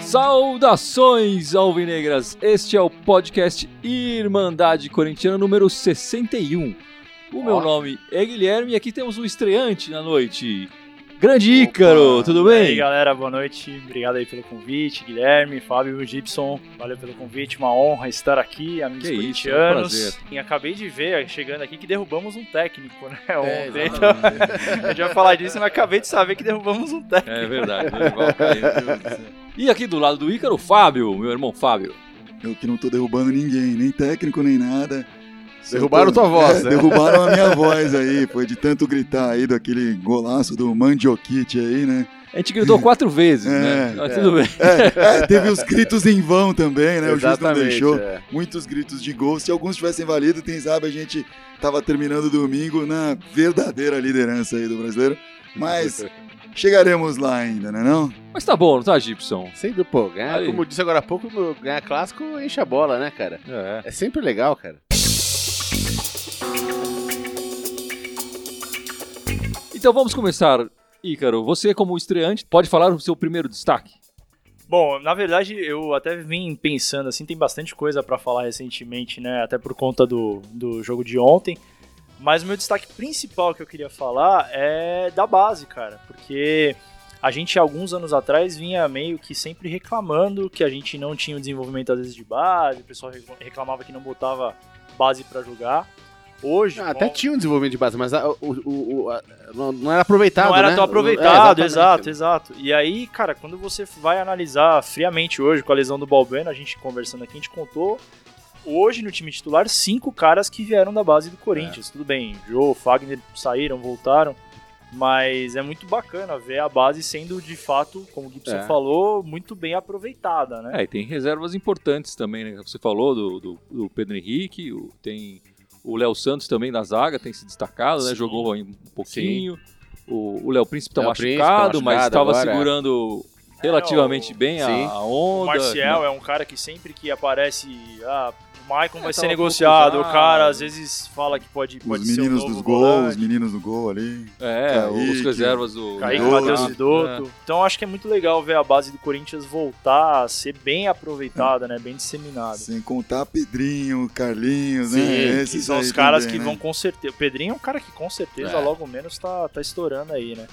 Saudações alvinegras! Este é o podcast Irmandade Corintiana número 61. O meu nome é Guilherme e aqui temos um estreante na noite. Grande Ícaro, tudo E aí, bem? galera, boa noite. Obrigado aí pelo convite, Guilherme, Fábio e Gibson. Valeu pelo convite, uma honra estar aqui, amigos Que isso, corintianos. é um prazer. E acabei de ver, chegando aqui, que derrubamos um técnico, né? É, Ontem. Então, a gente vai falar disso, mas acabei de saber que derrubamos um técnico. É verdade, né? Caiu. E aqui do lado do Ícaro, Fábio, meu irmão Fábio. Eu que não tô derrubando ninguém, nem técnico, nem nada. Derrubaram tua voz, né? Derrubaram a minha voz aí, foi de tanto gritar aí daquele golaço do Mandioquite aí, né? A gente gritou quatro vezes, É, né? Mas é. tudo bem. É, é, teve os gritos em vão também, né? O juiz não Exatamente, deixou. é. Muitos gritos de gol. Se alguns tivessem valido, quem sabe a gente tava terminando o domingo na verdadeira liderança aí do brasileiro. Mas chegaremos lá ainda, né não? Mas tá bom, não tá, Gibson? Sem dúvida, pô, ganhar, Aí. como eu disse agora há pouco, ganhar clássico enche a bola, né, cara? É. É sempre legal, cara. Então vamos começar. Ícaro, você como estreante, pode falar o seu primeiro destaque? Bom, na verdade, eu até vim pensando assim, tem bastante coisa pra falar recentemente, né? Até por conta do, do jogo de ontem. Mas o meu destaque principal que eu queria falar é da base, cara. Porque a gente, alguns anos atrás, vinha meio que sempre reclamando que a gente não tinha o desenvolvimento, às vezes, de base. O pessoal recla- reclamava que não botava base pra jogar. Hoje, Ah, até tinha um desenvolvimento de base, mas a- o, o- o- a- não, não era aproveitado, não era né? tão É, aproveitado, exatamente. exato, exato. E aí, cara, quando você vai analisar friamente hoje com a lesão do Balbuena, a gente conversando aqui, a gente contou hoje no time titular cinco caras que vieram da base do Corinthians. Tudo bem, Jô, Fagner saíram, voltaram, mas é muito bacana ver a base sendo de fato, como o Gibson É. falou, muito bem aproveitada, né? É, e tem reservas importantes também, né? Você falou do, do, do Pedro Henrique, tem o Léo Santos também na zaga, tem se destacado, né? Sim. Jogou um pouquinho. O o Léo Príncipe tá Léo machucado, Príncipe tá mas estava é. segurando relativamente o- bem a, Sim. a O onda. Marcial é um cara que sempre que aparece, ah, o Maicon É, vai ser um pouco negociado, o cara às vezes fala que pode, pode Os ser meninos novo dos gols, os meninos do gol ali. É, Kaique, os reservas do. Kaique, Matheus Vidotto. Então acho que é muito legal ver a base do Corinthians voltar a ser bem aproveitada, né? Bem disseminada. Sem contar Pedrinho, Carlinhos, Sim, né? Esses são os caras também, que né? vão com certeza. O Pedrinho é um cara que com certeza, É. logo menos, tá, tá estourando aí, né?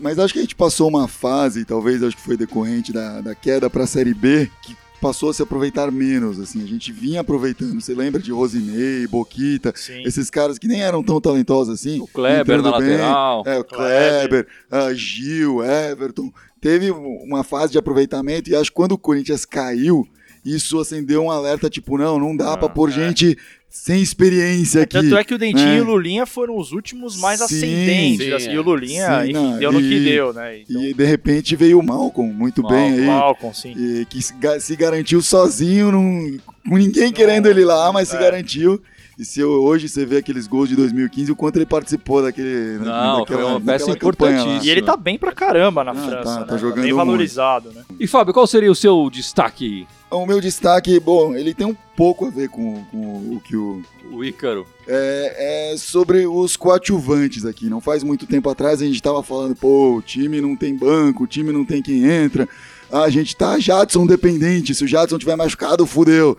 Mas acho que a gente passou uma fase, talvez acho que foi decorrente da, da queda para a Série B, que passou a se aproveitar menos, assim, a gente vinha aproveitando, você lembra de Rosinei, Boquita, Sim. esses caras que nem eram tão talentosos assim, O Kleber na bem, lateral. é, o Kleber. Kleber, ah, Gil, Everton, teve uma fase de aproveitamento e acho que quando o Corinthians caiu, isso acendeu um alerta, tipo, não, não dá Ah, pra pôr é. gente sem experiência aqui. Tanto é que o Dentinho né? e o Lulinha foram os últimos mais Sim, ascendentes. sim, assim, é. E o Lulinha, Sim, enfim, não, deu no que e- deu, né? Então, E de repente veio o Malcolm, muito bem aí. o Malcolm, sim. E que se ga- se garantiu sozinho, não, com ninguém querendo ele lá, mas se é. garantiu. E se eu- hoje você vê aqueles gols de 2015, o quanto ele participou daquele. Não, daquela- foi uma peça importantíssima. E ele tá bem pra caramba na Ah, França, tá, né? tá jogando bem muito. valorizado, né? E Fábio, qual seria o seu destaque, O meu destaque, bom, ele tem um pouco a ver com, com o que o. o Ícaro? É, é sobre os coadjuvantes aqui. Não faz muito tempo atrás a gente tava falando, pô, o time não tem banco, o time não tem quem entra. A gente tá Jadson dependente. Se o Jadson tiver machucado, fudeu.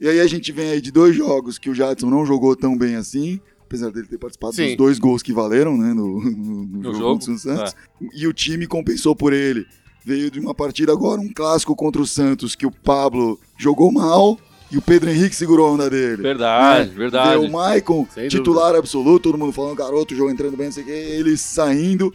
E aí a gente vem aí de dois jogos que o Jadson não jogou tão bem assim. Apesar dele ter participado Sim. dos dois gols que valeram, né, no, no- no jogo, jogo, contra o Santos. E o time compensou por ele. Veio de uma partida agora, um clássico contra o Santos, que o Pablo jogou mal e o Pedro Henrique segurou a onda dele. Verdade, Né? verdade. Ver o Maicon, Sem titular absoluto, todo mundo falando, garoto, jogo entrando bem, não sei o quê, ele saindo,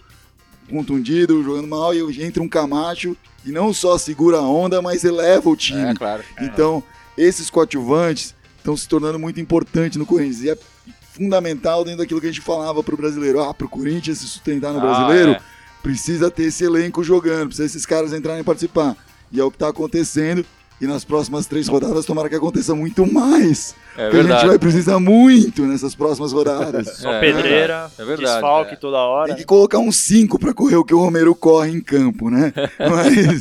contundido, jogando mal, e entra um Camacho e não só segura a onda, mas eleva o time. É, claro. Então, esses coadjuvantes estão se tornando muito importantes no Corinthians. E é fundamental dentro daquilo que a gente falava pro brasileiro. Ah, pro Corinthians se sustentar no Ah, brasileiro, é. Precisa ter esse elenco jogando, precisa esses caras entrarem e participar. E é o que tá acontecendo. E nas próximas três rodadas, tomara que aconteça muito mais. É porque a gente verdade. vai precisar muito nessas próximas rodadas. Só É, pedreira, é verdade, desfalque é. toda hora. Tem que colocar uns cinco pra correr o que o Romero corre em campo, né? Mas.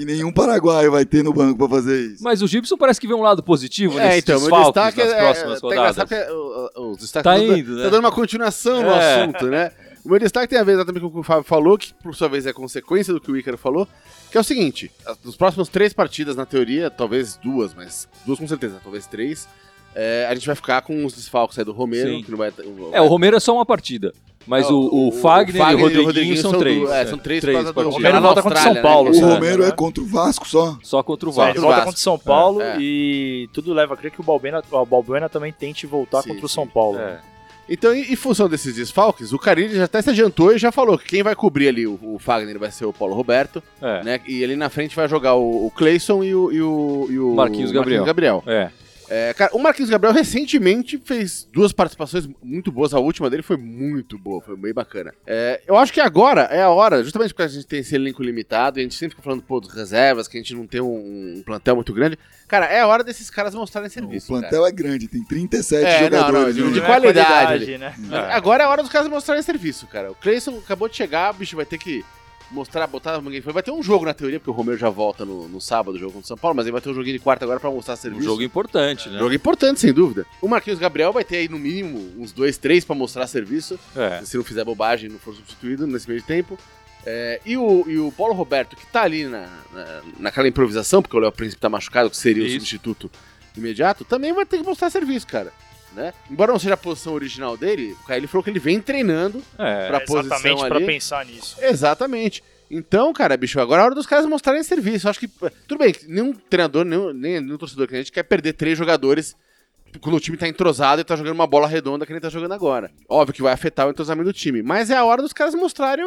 e nenhum paraguaio vai ter no banco pra fazer isso. Mas o Gibson parece que vê um lado positivo É, nesses então, desfalques destaque nas é, próximas é, tá rodadas. engraçado que, uh, os destaques. Tá dando- indo, né? Tá dando uma continuação no É. assunto, né? O meu destaque tem a ver exatamente com o que o Fábio falou, que por sua vez é consequência do que o Ícaro falou, que é o seguinte: nos próximos três partidas, na teoria, talvez duas, mas duas com certeza, talvez três, é, a gente vai ficar com os desfalques aí do Romero, Sim. que não vai. É, o Romero é só uma partida. Mas É, o, o, Fagner, e o Rodriguinho, são, du- três. É, são três, do partidas. Romero lá na volta contra São Paulo, né? O É, Romero né? é contra o Vasco só? Só contra o ele Vasco. o volta contra o São Paulo É. e tudo leva a crer que o Balbuena, o Balbuena também tente voltar Sim, contra o sim. São Paulo. É. Então, em, em função desses desfalques, o Carilli já até se adiantou e já falou que quem vai cobrir ali o, o Fagner vai ser o Paulo Roberto, É. né? E ali na frente vai jogar o, o Cleison e o, e o, e o Marquinhos Gabriel. Gabriel. É. É, cara, o Marquinhos Gabriel recentemente fez duas participações muito boas. A última dele foi muito boa, foi bem bacana. É, eu acho que agora é a hora, justamente porque a gente tem esse elenco limitado e a gente sempre fica falando, pô, dos reservas, que a gente não tem um, um plantel muito grande. Cara, é a hora desses caras mostrarem O serviço. plantel é grande, tem 37 É, não, jogadores. não, né? de Não é qualidade né? cara. Agora é a hora dos caras mostrarem serviço, cara. O Cleison acabou de chegar, o bicho vai ter que mostrar, botar. Vai ter um jogo na teoria, porque o Romero já volta no, no sábado, o jogo contra o São Paulo, mas ele vai ter um joguinho de quarta agora pra mostrar Um serviço. jogo importante, né? Jogo importante, sem dúvida. O Marquinhos Gabriel vai ter aí no mínimo uns dois, três pra mostrar serviço, É. se não fizer bobagem e não for substituído nesse meio tempo. É, e, o, e o Paulo Roberto, que tá ali na, na- naquela improvisação, porque o Léo Príncipe tá machucado, que seria o Isso. substituto imediato, também vai ter que mostrar serviço, cara. Né? Embora não seja a posição original dele, o Caio falou que ele vem treinando É. pra posição Exatamente ali. pra pensar nisso. Exatamente. Então, cara, bicho, agora é hora dos caras mostrarem serviço. Eu acho que. Tudo bem, nenhum treinador, nenhum, nem nenhum torcedor que a gente quer perder três jogadores quando o time tá entrosado e tá jogando uma bola redonda que nem tá jogando agora. Óbvio que vai afetar o entrosamento do time. Mas é a hora dos caras mostrarem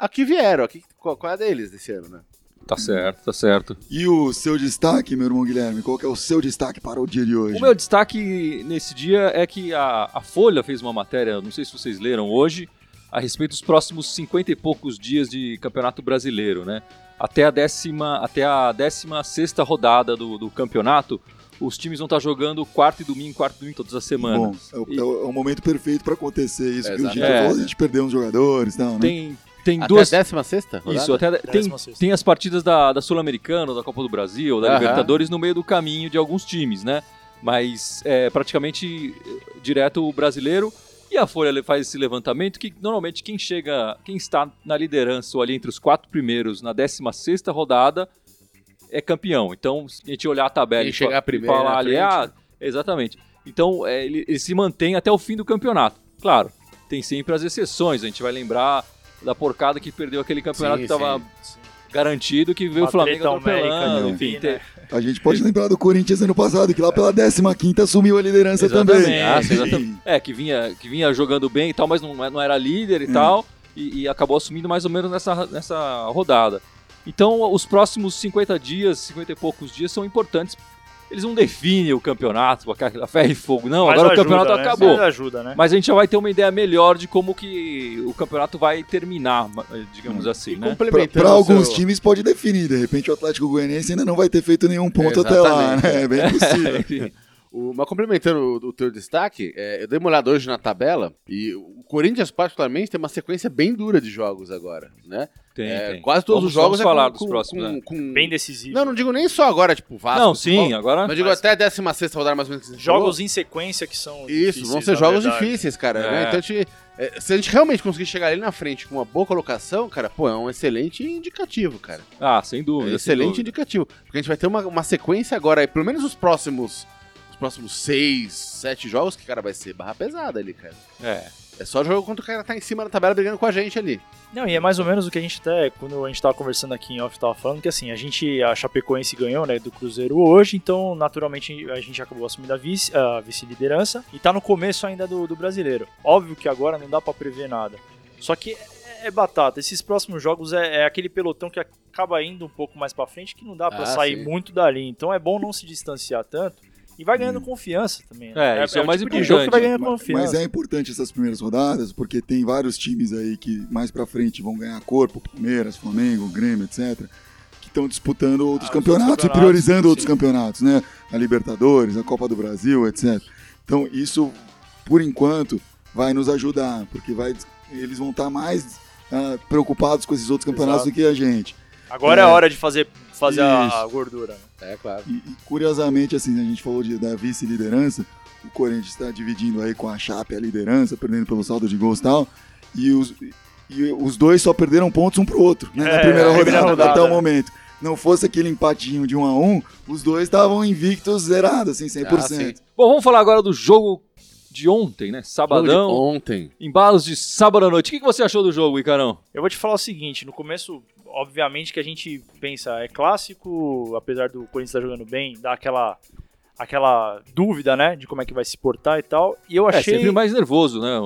a que vieram, a que, qual, qual é a deles desse ano, né? Tá certo, tá certo. E o seu destaque, meu irmão Guilherme? Qual que é o seu destaque para o dia de hoje? O meu destaque nesse dia é que a, a Folha fez uma matéria, não sei se vocês leram hoje, a respeito dos próximos 50 e poucos dias de Campeonato Brasileiro, né? Até a décima, até a décima sexta rodada do, do campeonato, os times vão estar jogando quarto e domingo, quarto e domingo todas as Bom, semanas. é o, E é o- é o momento perfeito para acontecer isso. Que o Exato. Dito É. a gente perdeu uns jogadores tal, né? tem, tem Até duas. a 16 Isso, até tem, Décima sexta. tem as partidas da, da Sul-Americana, da Copa do Brasil, da Aham. Libertadores no meio do caminho de alguns times, né? Mas é praticamente eh, direto o brasileiro. E a Folha faz esse levantamento que normalmente quem chega, quem está na liderança ou ali entre os quatro primeiros na 16 rodada é campeão. Então, se a gente olhar a tabela Quem e chegar primeiro falar ali, ah, né? exatamente. Então, é, ele, ele se mantém até o fim do campeonato. Claro, tem sempre as exceções. A gente vai lembrar da porcada que perdeu aquele campeonato Sim, que estava Sim. garantido, que veio Uma o Flamengo atropelando. Enfim, né? A gente pode lembrar do Corinthians ano passado, que lá pela 15 assumiu a liderança Exatamente, também. Ah, exatamente. É, que vinha, que vinha jogando bem e tal, mas não, não era líder e Hum. tal, e, e acabou assumindo mais ou menos nessa, nessa rodada. Então, os próximos 50 dias, 50 e poucos dias, são importantes. Eles não definem o campeonato, aquela ferro e fogo, não, Mas agora ajuda, o campeonato né? acabou. Mas ajuda, né? Mas a gente já vai ter uma ideia melhor de como que o campeonato vai terminar, digamos assim, né? Complementando Para alguns seu- times pode definir, de repente o Atlético Goianiense ainda não vai ter feito nenhum ponto até lá, né? É bem possível. Enfim, O- mas complementando o, o teu destaque, é, eu dei uma olhada hoje na tabela e o Corinthians, particularmente, tem uma sequência bem dura de jogos agora, né? Tem, É, tem. Quase todos Vamos- os jogos vamos é falar com, dos com- próximos, com- né? com- Bem decisivo. Não, não digo nem só agora, tipo, Vasco. Não, sim, Paulo, agora... Mas digo Mas- até a 16 rodada mais ou menos que você Jogos falou. em sequência que são Isso, vão ser na jogos verdade. difíceis, cara. É. né? Então, a gente, é, se a gente realmente conseguir chegar ali na frente com uma boa colocação, cara, pô, é um excelente indicativo, cara. Ah, sem É dúvida. sem excelente dúvida. indicativo. Porque a gente vai ter uma, uma sequência agora aí, pelo menos os próximos. Os próximos seis, sete jogos, que, cara, vai ser barra pesada ali, cara. É. É só jogo quando o cara tá em cima da tabela brigando com a gente ali. Não, e é mais ou menos o que a gente até, quando a gente tava conversando aqui em off, tava falando, que assim, a gente, a Chapecoense ganhou, né, do Cruzeiro hoje, então naturalmente a gente acabou assumindo a vice- a vice-liderança e tá no começo ainda do, do brasileiro. Óbvio que agora não dá pra prever nada. Só que é, é batata, esses próximos jogos é, é aquele pelotão que acaba indo um pouco mais pra frente que não dá pra Ah, sair sim. muito dali. Então é bom não se distanciar tanto e vai ganhando confiança também. É, isso é o mais tipo de jogo que vai importante. ganhando confiança. Mas é importante essas primeiras rodadas, porque tem vários times aí que mais pra frente vão ganhar corpo, Palmeiras, Flamengo, Grêmio, etc. Que estão disputando outros Ah, os campeonatos outros e priorizando campeonatos, outros sim. campeonatos, né? A Libertadores, a Copa do Brasil, etc. Então isso, por enquanto, vai nos ajudar, porque vai, eles vão estar mais ah, preocupados com esses outros campeonatos Exato. do que a gente. Agora é, É. a hora de fazer, fazer a, Isso. a gordura. né? É, claro. E, e, curiosamente, assim, a gente falou de, da vice-liderança, o Corinthians está dividindo aí com a Chape a liderança, perdendo pelo saldo de gols e tal. E os, e os dois só perderam pontos um pro outro, né? na É, primeira na primeira rodada, rodada. até o momento. Não fosse aquele empatinho de um a um, os dois estavam invictos, zerados, assim, 100%. Ah, sim. Bom, vamos falar agora do jogo de ontem, né? Sabadão, Ontem. embalos de sábado à noite. O que você achou do jogo, Icarão? Eu vou te falar o seguinte, no começo, obviamente que a gente pensa, é clássico, apesar do Corinthians estar jogando bem, dá aquela aquela dúvida, né, de como é que vai se portar e tal. E eu É, achei sempre mais nervoso, né?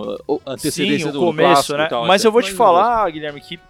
A antecedência Sim, do começo, né? e tal. Mas é eu vou te mais nervoso. falar, Guilherme, que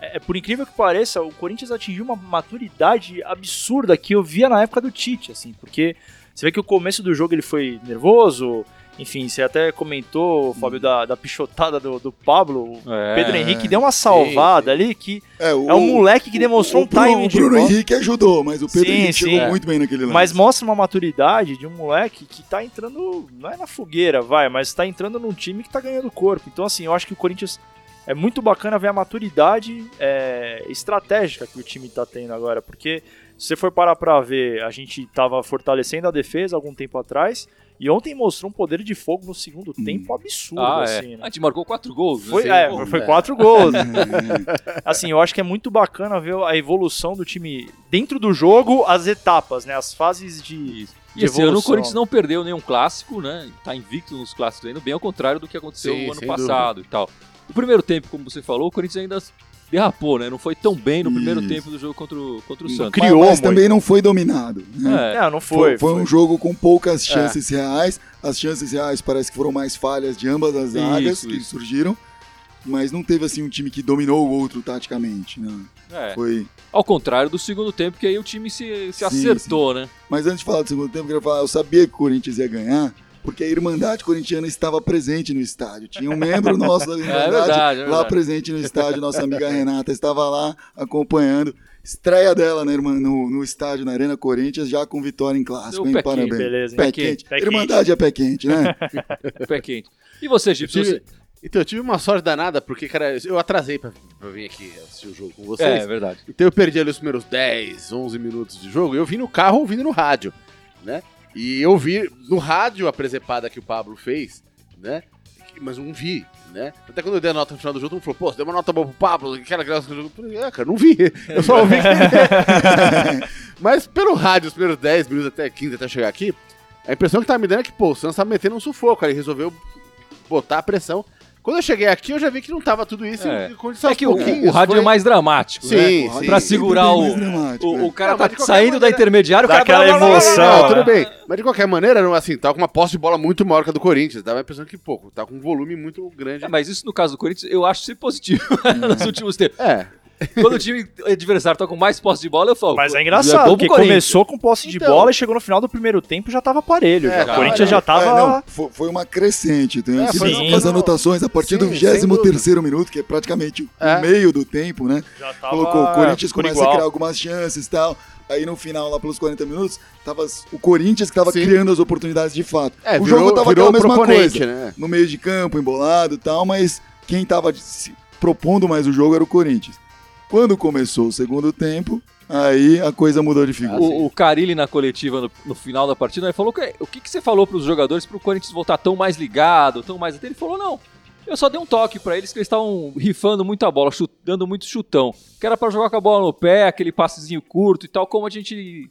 é, por incrível que pareça, o Corinthians atingiu uma maturidade absurda que eu via na época do Tite, assim, porque você vê que o começo do jogo ele foi nervoso, enfim, você até comentou, Fábio, da, da pichotada do, do Pablo. O É. Pedro Henrique deu uma salvada ali que É, o, é um moleque que demonstrou o, um timing o de Bruno bola. Henrique ajudou, mas o Pedro Sim, Henrique sim. chegou É. muito bem naquele lance. Mas mostra uma maturidade de um moleque que tá entrando, não é na fogueira, vai, mas tá entrando num time que tá ganhando corpo. Então, assim, eu acho que o Corinthians é muito bacana ver a maturidade é, estratégica que o time tá tendo agora, porque se você for parar pra ver, a gente tava fortalecendo a defesa algum tempo atrás, e ontem mostrou um poder de fogo no segundo tempo absurdo, Ah, é. assim, né? A gente marcou quatro gols. né? Foi, Assim, é, pô, foi é. quatro gols. É, assim, eu acho que é muito bacana ver a evolução do time dentro do jogo, as etapas, né? As fases de. Isso. E esse ano o. Corinthians não perdeu nenhum clássico, né? Tá invicto nos clássicos ainda, bem ao contrário do que aconteceu Sim, no ano passado e tal. O primeiro tempo, como você falou, o Corinthians ainda derrapou, né? Não foi tão bem no primeiro Isso. tempo do jogo contra o, contra o Santos. criou mas, mas também não foi dominado. Né? É, É, não Foi, foi. foi um jogo com poucas É. chances reais. As chances reais parece que foram mais falhas de ambas as áreas que isso. surgiram. Mas não teve assim um time que dominou o outro taticamente. Né? é. Foi. Ao contrário do segundo tempo, que aí o time se, se Sim, acertou, né? Mas antes de falar do segundo tempo, eu queria falar, eu sabia que o Corinthians ia ganhar, porque a Irmandade Corintiana estava presente no estádio. Tinha um membro nosso da Irmandade verdade, é lá verdade. presente no estádio, nossa amiga Renata estava lá acompanhando. Estreia dela na no, no estádio, na Arena Corinthians, já com vitória em clássico, hein? pé quente, Parabéns. beleza, hein? Pé Pé quente. quente, pé Irmandade é pé quente, né? Pé quente. E você, Gipsy? Você... Então, eu tive uma sorte danada, porque, cara, eu atrasei pra, pra vir aqui assistir o jogo com vocês. É, é verdade. Então eu perdi ali os primeiros 10, 11 minutos de jogo e eu vim no carro ouvindo no rádio, né? E eu vi no rádio a presepada que o Pablo fez, né? Mas não vi, né? Até quando eu dei a nota no final do jogo, todo mundo falou, pô, você deu uma nota boa pro Pablo, que era graça do jogo. Eu falei, é, cara, não vi. Eu só ouvi que Mas pelo rádio, os primeiros 10 minutos até 15 até chegar aqui, a impressão que tava me dando é que, pô, o Santos tava metendo um sufoco, ele resolveu botar a pressão. Quando eu cheguei aqui, eu já vi que não tava tudo isso. É. É que o, o rádio foi- é mais dramático, Sim, né? sim. Pra é segurar o, o, o cara Não, tá saindo da maneira- intermediária, o cara Daquela blá, blá, emoção, Não, blá. tudo bem. Mas de qualquer maneira, não, assim, tava com uma posse de bola muito maior que a do Corinthians. Dava a impressão que, pô, tá com um volume muito grande. É, mas isso no caso do Corinthians, eu acho ser positivo nos últimos tempos. É. Quando o time adversário tá com mais posse de bola, eu falo. Mas é é engraçado, pro porque começou com posse de Então. bola e chegou no final do primeiro tempo já tava parelho. É, já. o Corinthians já É, tava. não, fo- foi uma crescente. Tem É, foi- fazer as não, anotações a partir do sim, sem 23 minuto, que é praticamente É. o meio do tempo, né? já tava Colocou o Corinthians começa igual. a criar algumas chances e tal. Aí no final, lá pelos 40 minutos, tava o Corinthians que tava Sim. criando as oportunidades de fato. É, o virou, jogo tava virou aquela mesma coisa. né? No meio de campo, embolado e tal, mas quem tava se propondo mais o jogo era o Corinthians. Quando começou o segundo tempo, aí a coisa mudou de figura. O, o Carilli na coletiva no, no final da partida, ele falou que o que, que você falou pros jogadores pro Corinthians voltar tão mais ligado, tão mais até ele falou não. Eu só dei um toque pra eles que eles estavam rifando muita bola, chut- dando muito chutão. Que era pra jogar com a bola no pé, aquele passezinho curto e tal, como a gente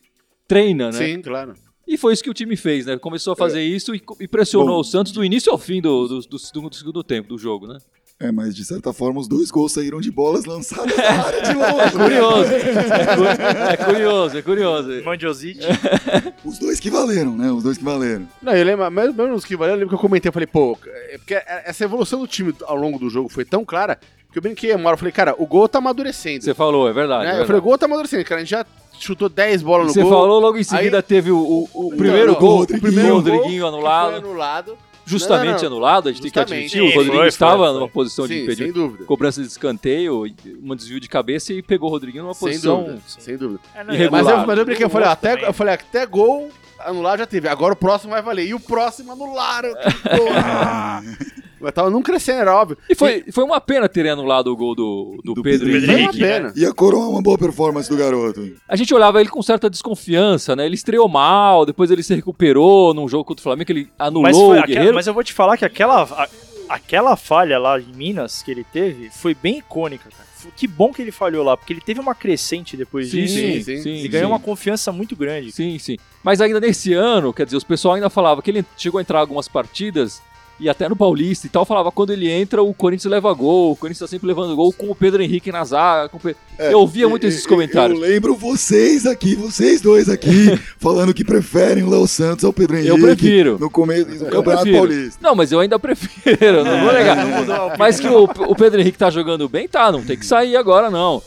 treina, né? Sim, claro. E foi isso que o time fez, né? Começou a fazer isso e, e pressionou Bom. o Santos do início ao fim do, do, do segundo, do segundo tempo do jogo, né? É, mas de certa forma os dois gols saíram de bolas lançadas na área de longe. né? Curioso. é, cu- é curioso, é curioso. Mandiosite. Os dois que valeram, né? Os dois que valeram. Não, eu lembro, mesmo mesmo nos que valeu, eu lembro que eu comentei, eu falei, pô, é porque essa evolução do time ao longo do jogo foi tão clara que eu brinquei uma hora, eu falei, cara, o gol tá amadurecendo. Você falou, é verdade. né? é Eu verdade. falei, o gol tá amadurecendo, cara, a gente já chutou 10 bolas no Você gol. falou logo em seguida, Aí- teve o, o- o primeiro não, gol, o o primeiro Rodriguinho. Rodriguinho que foi anulado, anulado. Justamente Não, não, anulado, a gente tem que Justamente. admitir, o Sim, Rodriguinho foi, estava foi, foi. numa posição de Sim, sem impedir dúvida. cobrança de escanteio, um desvio de cabeça e pegou o Rodriguinho numa Sem posição... dúvida, sem dúvida. É, não, Irregular. Mas eu, mas eu brinquei, eu falei, ó, até, também. eu falei, até gol anulado já teve. Agora o próximo vai valer. E o próximo anularam. Que tava não crescendo, era óbvio. E foi, foi uma pena terem anulado o gol do, do, Do Pedro, Pedro Foi uma Henrique. Henrique, pena. Ia coroar uma boa performance do garoto. A gente olhava ele com certa desconfiança, né? Ele estreou mal, depois ele se recuperou num jogo contra o Flamengo, que ele anulou Mas, foi o aquela- Guerreiro. mas eu vou te falar que aquela, a- aquela falha lá em Minas que ele teve foi bem icônica, cara. Que bom que ele falhou lá, porque ele teve uma crescente depois Sim, disso. sim, sim, sim. Ele ganhou sim. uma confiança muito grande. Sim, sim. Mas ainda nesse ano, quer dizer, os pessoal ainda falava que ele chegou a entrar em algumas partidas e até no Paulista e tal, falava quando ele entra, o Corinthians leva gol, o Corinthians tá sempre levando gol com o Pedro Henrique na zaga. Pe- É, eu ouvia muito e- esses comentários. Eu lembro vocês aqui, vocês dois aqui, falando que preferem o Léo Santos ao Pedro Henrique. Eu prefiro. No começo do Campeonato prefiro. Paulista. Não, mas eu ainda prefiro, não vou negar. mudou a opinião. Mas que o, o Pedro Henrique tá jogando bem, tá, não tem que sair agora, não.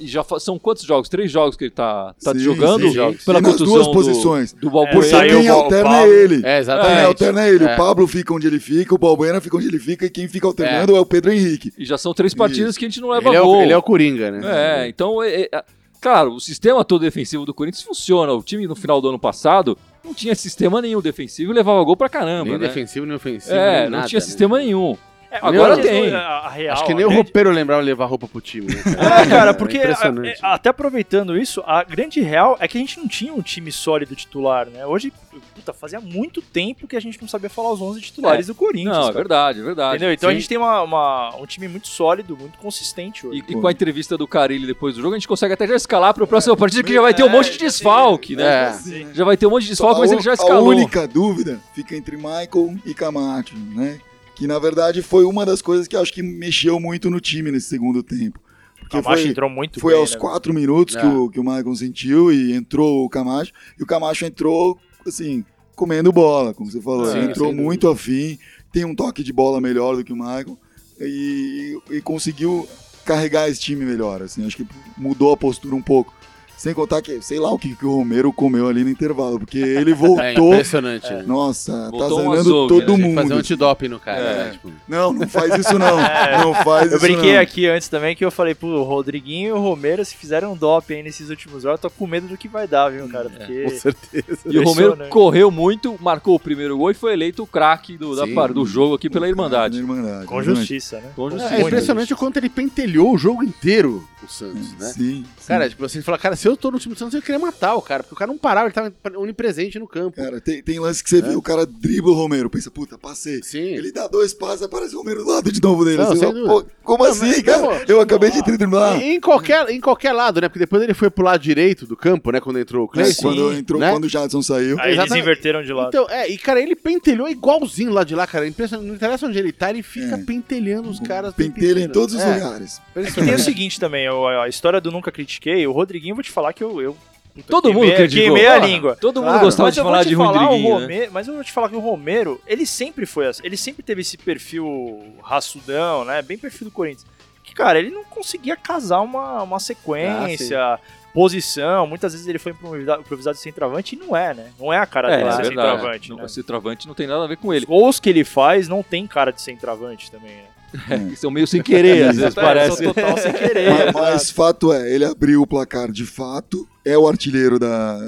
E, já fa- são quantos jogos? Três jogos que ele tá, tá Sim, jogando? sim. Pela nas duas do- posições. Do, É, Balbuena. Porque saiu quem alterna é ele. É, Quem exatamente. alterna é ele. É. O Pablo fica onde ele fica, o Balbuena fica onde ele fica, e quem fica alternando é, o Pedro Henrique. E já são três partidas que a gente não leva Ele é, gol. o, ele é o Coringa, né? É, então, é- é- claro, o sistema todo defensivo do Corinthians funciona. O time no final do ano passado não tinha sistema nenhum defensivo e levava gol pra caramba, Nem né? defensivo, nem ofensivo. É, nem não nada, tinha né? sistema nenhum. É, Agora tem. A, a real, Acho que nem a o grande- roupeiro lembrava levar roupa pro time. Né? É, cara, porque a- impressionante. é, até aproveitando isso, a grande real é que a gente não tinha um time sólido titular, né? Hoje, puta, fazia muito tempo que a gente não sabia falar os 11 titulares do Corinthians. Não, é cara. verdade, é verdade. Entendeu? Então Sim. a gente tem uma, uma- um time muito sólido, muito consistente hoje. E, e com a entrevista do Carilli depois do jogo, a gente consegue até já escalar pra próxima partida, que já vai ter um É, monte de desfalque, né? É. Já vai ter um monte de desfalque, mas a, ele já a escalou. única dúvida fica entre Michael e Camacho, né? Que na verdade foi uma das coisas que acho que mexeu muito no time nesse segundo tempo. Porque A Macho foi, entrou muito foi bem, aos né? quatro minutos que, É. o, que o Michael sentiu e entrou o Camacho. E o Camacho entrou, assim, comendo bola, como você falou. Sim, entrou muito afim, tem um toque de bola melhor do que o Michael e, e conseguiu carregar esse time melhor. Assim, acho que mudou a postura um pouco. Sem contar que, sei lá o que, que o Romero comeu ali no intervalo, porque ele É voltou. impressionante. né? Nossa, Voltou tá um zanando todo né? Que mundo. fazer um antidoping no cara. É. né? Tipo, Não, não faz isso não. Não faz Eu isso brinquei não. aqui antes também que eu falei, pô, o Rodriguinho e o Romero, se fizeram um doping aí nesses últimos jogos, eu tô com medo do que vai dar, viu, cara? Porque. com certeza. E o Romero correu muito, marcou o primeiro gol e foi eleito o craque do, da Sim. do jogo aqui pela Irmandade. Irmandade. Com justiça, né? Com justiça. É impressionante o quanto ele pentelhou o jogo inteiro, o Santos, né? Sim, sim. Cara, tipo, você fala, cara, se eu tô no time do Santos, eu queria matar o cara, porque o cara não parava, ele tava onipresente no campo. Cara, tem, tem lance que você vê, o cara dribla o Romero, pensa, puta, passei. Sim. Ele dá dois passos, aparece o Romero do lado de novo dele. Não. Pô, como Não, assim, mas- cara? não, eu acabei de driblar. Em qualquer, em qualquer lado, né? Porque depois ele foi pro lado direito do campo, né? Quando entrou o É, Cleiton. quando entrou, né? quando o Jadson saiu. Aí eles Exatamente. inverteram de lado. Então, é, e cara, ele pentelhou igualzinho lá de lá, cara. Impressionante. Não interessa onde ele tá, ele fica É. pentelhando os caras. Pentelha em todos os É, lugares. E tem o seguinte também, a história do Nunca Critiquei, o Rodriguinho, vou te falar que eu. eu Todo mundo criticou. queimei a Ah, língua. Todo mundo Claro. gostava Mas de falar de falar, o Rodriguinho, né? Romero, Mas eu vou te falar que o Romero, ele sempre foi assim. Ele sempre teve esse perfil raçudão, né? Bem perfil do Corinthians. Que, cara, ele não conseguia casar uma, uma sequência, posição. Muitas vezes ele foi improvisado, improvisado de centroavante e não é, né? Não é a cara É, dele é ser centroavante. Não, né? Centroavante não tem nada a ver com ele. Os gols que ele faz não tem cara de centroavante também, né? É, são meio sem querer, às vezes É, parece. total sem querer. Mas, mas fato é, ele abriu o placar de fato, é o artilheiro da,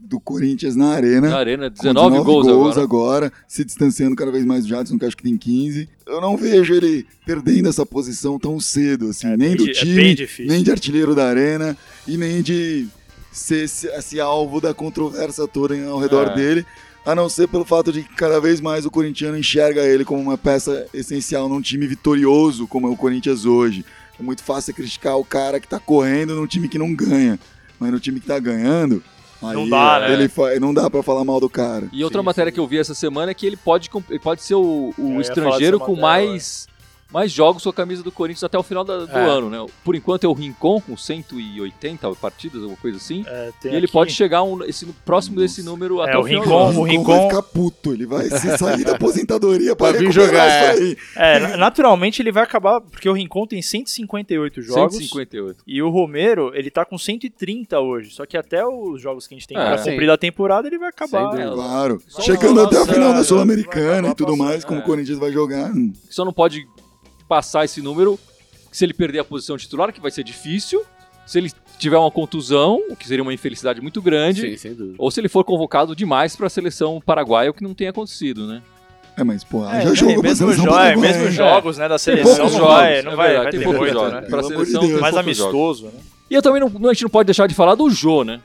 do Corinthians na arena. Na arena, com 19, gols, agora. agora, se distanciando cada vez mais do Jadson, que acho que tem 15. Eu não vejo ele perdendo essa posição tão cedo, assim, É nem bem do é time, bem difícil. nem de artilheiro da arena e nem de ser esse, esse alvo da controvérsia toda em- ao redor É. dele. A não ser pelo fato de que cada vez mais o corintiano enxerga ele como uma peça essencial num time vitorioso, como é o Corinthians hoje. É muito fácil criticar o cara que tá correndo num time que não ganha. Mas no time que tá ganhando, aí Não dá, né? ele fa- não dá pra falar mal do cara. E outra Sim, matéria sim. que eu vi essa semana é que ele pode, ele pode ser o, o ia estrangeiro com matéria, mais, mais jogos com a camisa do Corinthians até o final da- do É. ano, né? Por enquanto é o Rincon com 180 partidas, alguma coisa assim. É, E ele aqui- pode chegar um, esse, próximo desse número até É, o, o final Rincon- do ano. o vai Rincon- ficar puto, ele vai se sair da aposentadoria pra Pra vir jogar, isso aí. É, na- naturalmente ele vai acabar, porque o Rincon tem 158 jogos. 158. E o Romero, ele tá com 130 hoje. Só que até os jogos que a gente tem É, pra cumprir da temporada, ele vai Sem acabar. dúvida. Claro. Só Chegando até a final da vai Sul-Americana e tudo passando, mais, como é. o Corinthians vai jogar. Só não pode passar esse número se ele perder a posição titular, que vai ser difícil. Se ele tiver uma contusão, o que seria uma infelicidade muito grande. Sim, sem dúvida. Ou se ele for convocado demais para a seleção paraguaia, o que não tem acontecido, né? É, mas, pô, É, já é, jogou mesmo, seleção jo é, paraguaia. mesmo jogos né, da seleção poucos não jogos, vai, não é vai, verdade, vai tem ter muito, jogos. né? Pra de seleção Deus. tem Mais amistoso, né? E eu também não, a gente não pode deixar de falar do Jô, né?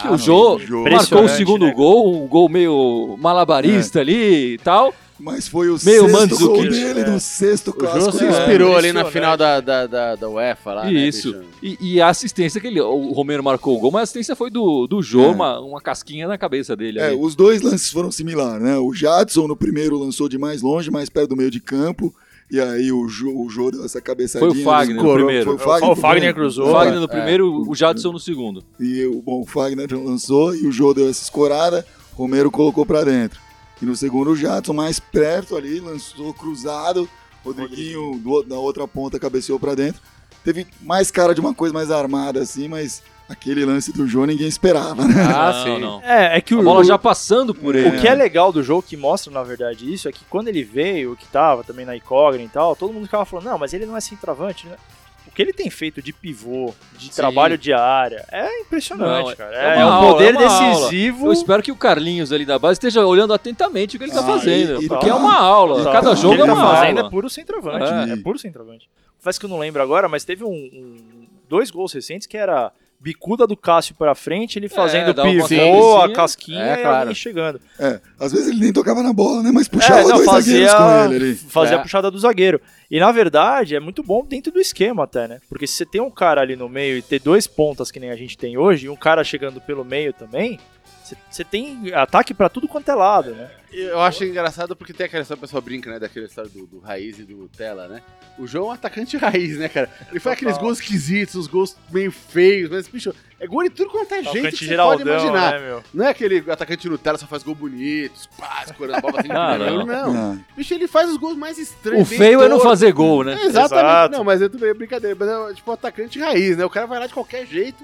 Que Ah, o Jô Jô. marcou o segundo né? gol, um gol meio malabarista ali e tal. Mas foi o Meio sexto gol dele É. no sexto O Jô clássico. se É, inspirou ali na final da, da, da, da UEFA lá, né, Isso. bicho? E, e a assistência que ele. O Romero marcou o gol, mas a assistência foi do, do Jô, É. uma, uma casquinha na cabeça dele. É, ali. os dois lances foram similares, né? O Jadson no primeiro lançou de mais longe, mais perto do meio de campo. E aí o Jô, o Jô deu essa cabeçadinha. Foi o Fagner no primeiro. Foi o Fagner, o Fagner primeiro. cruzou. O Fagner no É. primeiro, o Jadson no segundo. E o, bom, o Fagner lançou e o Jô deu essa escorada, o Romero colocou pra dentro. E no segundo o Jadson mais perto ali, lançou cruzado, Rodriguinho do outro- na outra ponta cabeceou pra dentro. Teve mais cara de uma coisa mais armada assim, mas aquele lance do Jô ninguém esperava, né? Ah, não, sim. não. É, é que o, A bola já passando por ele. O que é legal do jogo, que mostra na verdade isso, é que quando ele veio, que tava também na incógnita e tal, todo mundo ficava falando, não, mas ele não é centroavante, né? O que ele tem feito de pivô, de Sim. trabalho de área, é impressionante, Não, é- cara. é É, uma um aula, poder é uma aula. decisivo. Eu espero que o Carlinhos ali da base esteja olhando atentamente o que ele tá Ah, fazendo. e- e porque tá- é uma aula. tá- Cada O jogo que é ele uma tá fazendo aula. é puro centroavante. É. É, puro centroavante. Confesso que eu não lembro agora, mas teve um, um- dois gols recentes que era bicuda do Cássio pra frente, ele fazendo dá uma pivô, casquinha. a casquinha É, e claro. alguém chegando. É, às vezes ele nem tocava na bola, né? Mas puxava É, não, dois fazia, zagueiros com ele ali. fazia É. a puxada do zagueiro. E na verdade é muito bom dentro do esquema até, né? Porque se você tem um cara ali no meio e ter dois pontas que nem a gente tem hoje, e um cara chegando pelo meio também, você- você tem ataque pra tudo quanto é lado, né? Eu acho engraçado porque tem aquela história, o pessoal brinca, né, daquela história do, do Raiz e do Tela, né? O João é um atacante raiz, né, cara? Ele faz aqueles gols esquisitos, os gols meio feios, mas, bicho, é gol de tudo quanto é jeito Atacante que você Geraldão, pode imaginar. né, meu? Não é aquele atacante Nutella só faz gol bonito, pá, escorando a bola assim, não, não. não. Ah, Bicho, ele faz os gols mais estranhos. O feio é não fazer gol, né? É, exatamente. Exato. Não, mas eu também é brincadeira. Mas é tipo um atacante raiz, né? O cara vai lá de qualquer jeito.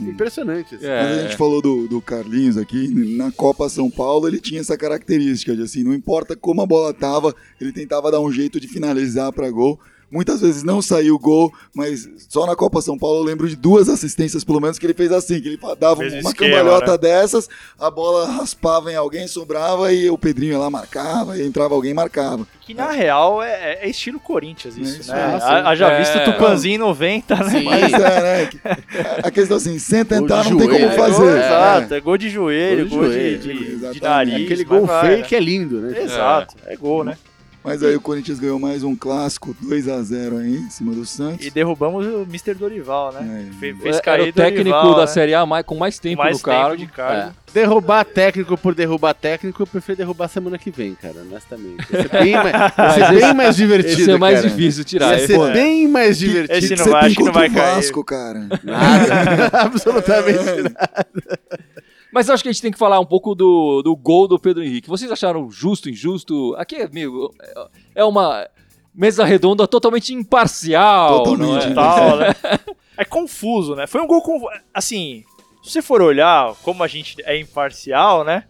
Impressionante. assim. Mas a É. gente falou do, do Carlinhos aqui, na Copa São Paulo ele tinha essa característica de assim, não importa como a bola tava, ele tentava dar um jeito de finalizar pra gol. Muitas vezes não saiu gol, mas só na Copa São Paulo eu lembro de duas assistências, pelo menos, que ele fez assim, que ele dava Fez uma esquema, cambalhota né? dessas, a bola raspava em alguém, sobrava, e o Pedrinho lá marcava, e entrava alguém e marcava. Que na real é, é estilo Corinthians isso, Isso, né? ah, sim. A- Haja É. visto o Tupanzinho 90, né? Sim. Mas é, né? A questão assim, sem tentar não tem como É fazer. É. Exato, é gol de joelho, Gol de gol de, joelho, de- de nariz. Aquele gol feio né? que é lindo, né? Exato, é gol, né? Mas aí o Corinthians ganhou mais um clássico 2 a 0 aí, em cima do Santos. E derrubamos o Mr. Dorival, né? É. Fe- Fez Era cair o técnico Dorival, da né? Série A mais, com mais tempo mais no cargo. tempo de cargo. É. Derrubar técnico por derrubar técnico, eu prefiro derrubar semana que vem, cara, honestamente. Vai ser bem mais, vai ser bem mais divertido. Esse é mais cara. difícil tirar. Vai ser Pô, bem mais divertido. Esse que não você vai- tem acho que não vai o cair. Vasco, cara? Nada. Absolutamente É. nada. Mas eu acho que a gente tem que falar um pouco do, do gol do Pedro Henrique. Vocês acharam justo, injusto? Aqui é meio. É uma mesa redonda totalmente imparcial, Totalmente não é? imparcial. Tal, né? É confuso, né? Foi um gol confuso. Assim, se você for olhar como a gente é imparcial, né?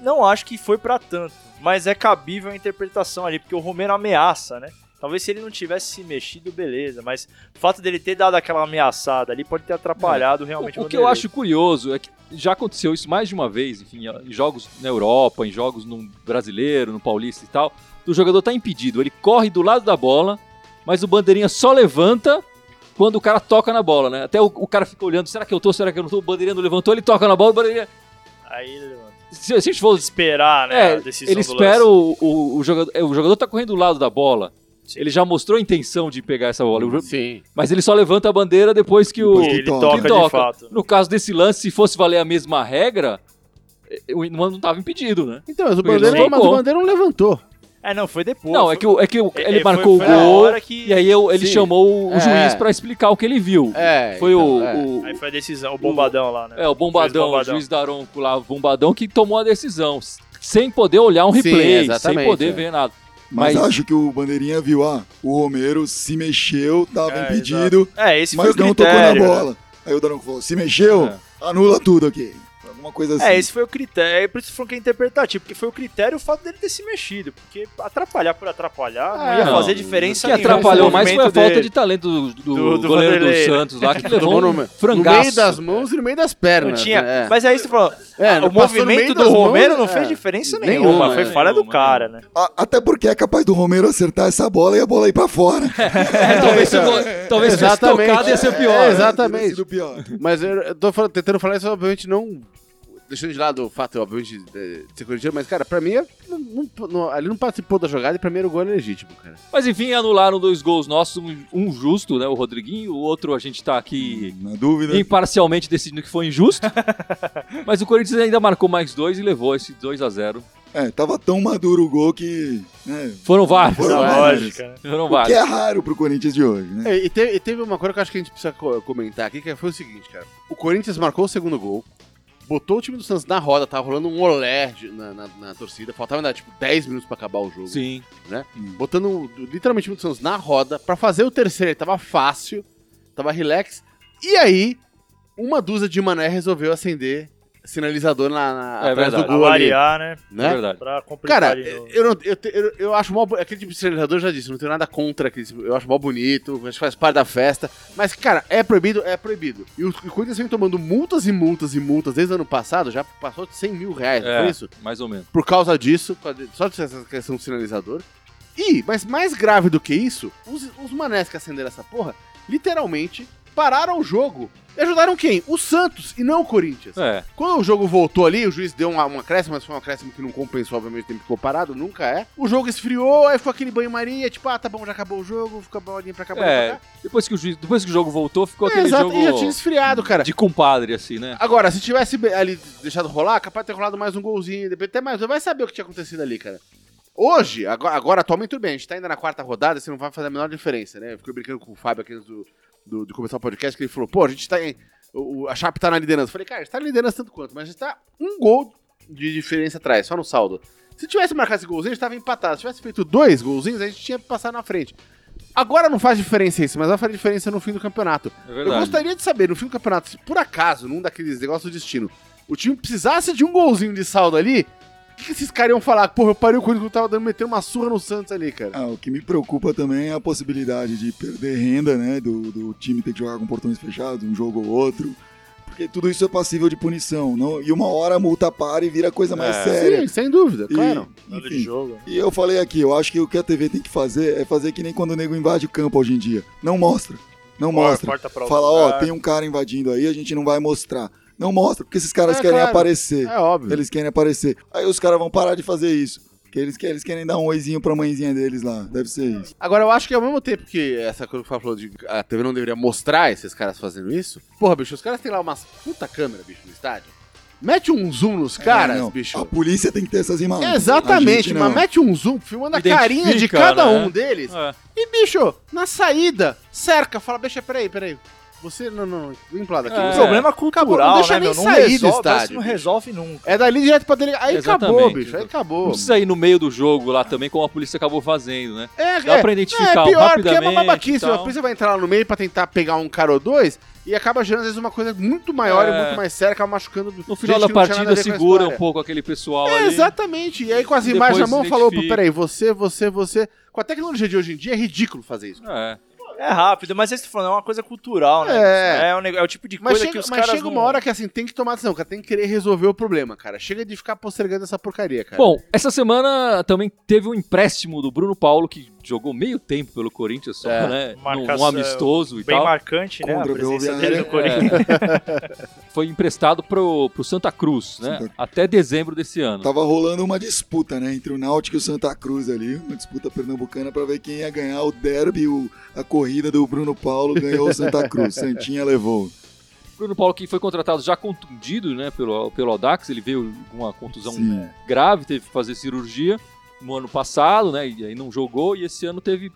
Não acho que foi pra tanto. Mas é cabível a interpretação ali, porque o Romero ameaça, né? Talvez se ele não tivesse se mexido, beleza. Mas o fato dele ter dado aquela ameaçada ali pode ter atrapalhado realmente O, o o que eu acho curioso é que já aconteceu isso mais de uma vez, enfim, em jogos na Europa, em jogos no brasileiro, no paulista e tal, do jogador tá impedido. Ele corre do lado da bola, mas o bandeirinha só levanta quando o cara toca na bola, né? Até o, o cara fica olhando, será que eu tô, será que eu não tô? O bandeirinha não levantou, ele toca na bola, o bandeirinha... Aí ele levanta. Se, se a gente for esperar, né? É, ele espera o, o, o jogador. é, O jogador tá correndo do lado da bola. Ele já mostrou a intenção de pegar essa bola. Sim. Mas ele só levanta a bandeira depois que o. Que Ele toca. toca, que toca. de fato. No caso desse lance, se fosse valer a mesma regra, eh, o Inuano não tava impedido, né? Então, mas o Ele Bandeira, não mas o. Bandeira não levantou. É, não, foi depois. não, foi- é que, o- é que o- é- ele é, marcou foi- foi o gol que- e aí eu- ele Sim. chamou o É. juiz pra explicar o que ele viu. É. Foi então, o, é. o- Aí foi a decisão, o bombadão lá, né? é, o bombadão, bombadão. o juiz Daronco lá, o bombadão, que tomou a decisão. Sem poder olhar um Sim, replay, sem exatamente, poder é. ver nada. Mas, Mas- acho que o Bandeirinha viu, ah, o Romero se mexeu, tava É, impedido, É, esse mas foi o não tocou na né? bola. Aí o Daronco falou, se mexeu, É. anula tudo aqui. Alguma Uma coisa assim. É, esse foi o critério. É por isso que falou que é interpretativo, porque foi o critério o fato dele ter se mexido. Porque atrapalhar por atrapalhar não É, ia não. fazer O diferença que nenhuma atrapalhou no mais foi a falta dele. de talento do, do Do- do goleiro do Vanderlei. Santos lá, que levou no, um no frangaço. meio das mãos e no meio das Não pernas. tinha. né? Mas aí você falou, É, ah, não o no movimento do das mãos, Romero não é. fez diferença Nenhuma, nenhuma. Foi é. falha do cara, né? A- Até porque é capaz do Romero acertar essa bola e a bola ir pra fora. É, talvez se, talvez se tivesse Exatamente. tocado ia ser pior. É, exatamente. Mas eu, tô tentando falar isso, obviamente, não. Deixando de lado o fato, obviamente, de, ser corintiano, mas, cara, pra mim, é- não- não- não- ali não participou da jogada e pra mim era o gol legítimo, cara. Mas enfim, anularam dois gols nossos, um, um justo, né, o Rodriguinho, o outro a gente tá aqui Na dúvida. imparcialmente decidindo que foi injusto. Mas o Corinthians ainda marcou mais dois e levou esse 2 a 0 É, tava tão maduro o gol que. né, Foram vários. Foram vários. lógica, né? Foram o que vários. é raro pro Corinthians de hoje, né? É, e, teve, e teve uma coisa que eu acho que a gente precisa co- comentar aqui, que foi o seguinte, cara. O Corinthians marcou o segundo gol, botou o time do Santos na roda, tava rolando um olé de- na, na, na torcida, faltava ainda, tipo, 10 minutos pra acabar o jogo. Sim. Botando o- literalmente o time do Santos na roda, pra fazer o terceiro, ele tava fácil, tava relax. E aí, uma dúzia de mané resolveu acender sinalizador na, na- É atrás verdade. do gol ali. variar, né? É Né? verdade. Pra complicar Cara, eu, não, eu, eu, eu acho mó, aquele tipo de sinalizador, eu já disse, não tenho nada contra aquele, tipo- eu acho mó bonito, acho que faz parte da festa, mas, cara, é proibido, é proibido. E o, Corinthians vem tomando multas e multas e multas desde o ano passado, já passou de 100 mil reais, É, foi isso? mais ou menos. Por causa disso, só dessa questão do sinalizador. E, mas mais grave do que isso, os, os manés que acenderam essa porra, literalmente pararam o jogo. E ajudaram quem? O Santos e não o Corinthians. É. Quando o jogo voltou ali, o juiz deu uma, uma acréscimo, mas foi um acréscimo que não compensou, obviamente, o tempo que ficou parado, nunca é. O jogo esfriou, aí foi aquele banho-maria, tipo, ah, tá bom, já acabou o jogo, fica bolinha pra bolinha É, pra depois que, o juiz, depois que o jogo voltou, ficou É, aquele exato, jogo já tinha esfriado, cara. de compadre, assim, né? Agora, se tivesse ali deixado rolar, capaz de ter rolado mais um golzinho, depois até mais, vai saber o que tinha acontecido ali, cara. Hoje, agora, agora atualmente tudo bem, a gente tá ainda na quarta rodada, você não vai fazer a menor diferença, né? Eu fiquei brincando com o Fábio aqui do, do, de começar o podcast, que ele falou, pô, a gente tá em. o- a Chape tá na liderança. Eu falei, cara, a gente tá na liderança tanto quanto, mas a gente tá um gol de diferença atrás, só no saldo. Se tivesse marcado esse golzinho, a gente tava empatado. Se tivesse feito dois golzinhos, a gente tinha passado na frente. Agora não faz diferença isso, mas vai fazer diferença no fim do campeonato. É Eu gostaria de saber, no fim do campeonato, se por acaso, num daqueles negócios do destino, o time precisasse de um golzinho de saldo ali, o que, esses caras iam falar? Porra, eu parei o Corinthians que tava dando meter uma surra no Santos ali, cara. Ah, o que me preocupa também é a possibilidade de perder renda, né? Do, do time ter que jogar com portões fechados, um jogo ou outro. Porque tudo isso é passível de punição. Não? E uma hora a multa para e vira coisa mais É. séria. Sim, sem dúvida, E, claro. Nada de enfim, jogo. E eu falei aqui, eu acho que o que a TV tem que fazer é fazer que nem quando o nego invade o campo hoje em dia. Não mostra. Não mostra. Pra outro Fala, ó, lugar. tem um cara invadindo aí, a gente não vai mostrar. Não mostra, porque esses caras É, querem claro. aparecer. É óbvio. Eles querem aparecer. Aí os caras vão parar de fazer isso. Porque eles, querem- eles querem dar um oizinho pra mãezinha deles lá. Deve ser isso. Agora, eu acho que ao mesmo tempo que essa coisa que o Fábio falou de a TV não deveria mostrar esses caras fazendo isso, porra, bicho, os caras têm lá umas puta câmera, bicho, no estádio. Mete um zoom nos caras, É, bicho. A polícia tem que ter essas imagens. Exatamente, mas mete um zoom filmando a carinha de cada né? um deles. É. E, bicho, na saída, cerca, fala, deixa, peraí, peraí. Você, não, não, vem pro lado aqui. É. Você- Problema Acabou, cultural, não deixa né, nem meu? Não sair do resolve, estádio, parece que não resolve nunca. É dali direto pra delegacia. Aí acabou, Exatamente. bicho, aí Não acabou. precisa ir no meio do jogo lá também, como a polícia acabou fazendo, né? É, Dá é, pra é identificar pior, porque é rapidamente. uma babaquice. A polícia vai entrar lá no meio pra tentar pegar um cara ou dois e acaba gerando, às vezes, uma coisa muito maior É. e muito mais séria, acaba machucando No final da não partida segura um pouco aquele pessoal É, ali. exatamente. E aí, com as imagens na mão, falou: peraí, você, você, você. Com a tecnologia de hoje em dia, é ridículo fazer isso. É. É rápido, mas esse falando, é uma coisa cultural, né? É. É, um é o tipo de Mas coisa chega, que os mas caras chega uma não- hora que assim, tem que tomar decisão, cara. Tem que querer resolver o problema, cara. Chega de ficar postergando essa porcaria, cara. Bom, essa semana também teve um empréstimo do Bruno Paulo, que jogou meio tempo pelo Corinthians só, É. né? Marcação, num amistoso e Bem tal. marcante, né? Contra a presença dele no Corinthians. Foi emprestado pro, pro Santa Cruz, né? Santa- Até dezembro desse ano. Tava rolando uma disputa, né? Entre o Náutico e o Santa Cruz ali. Uma disputa pernambucana pra ver quem ia ganhar o derby, o- a corrida do Bruno Paulo ganhou o Santa Cruz. Santinha levou. Bruno Paulo que foi contratado já contundido, né, pelo, pelo Audax, ele veio com uma contusão Sim. grave, teve que fazer cirurgia no ano passado, né, e aí não jogou, e esse ano teve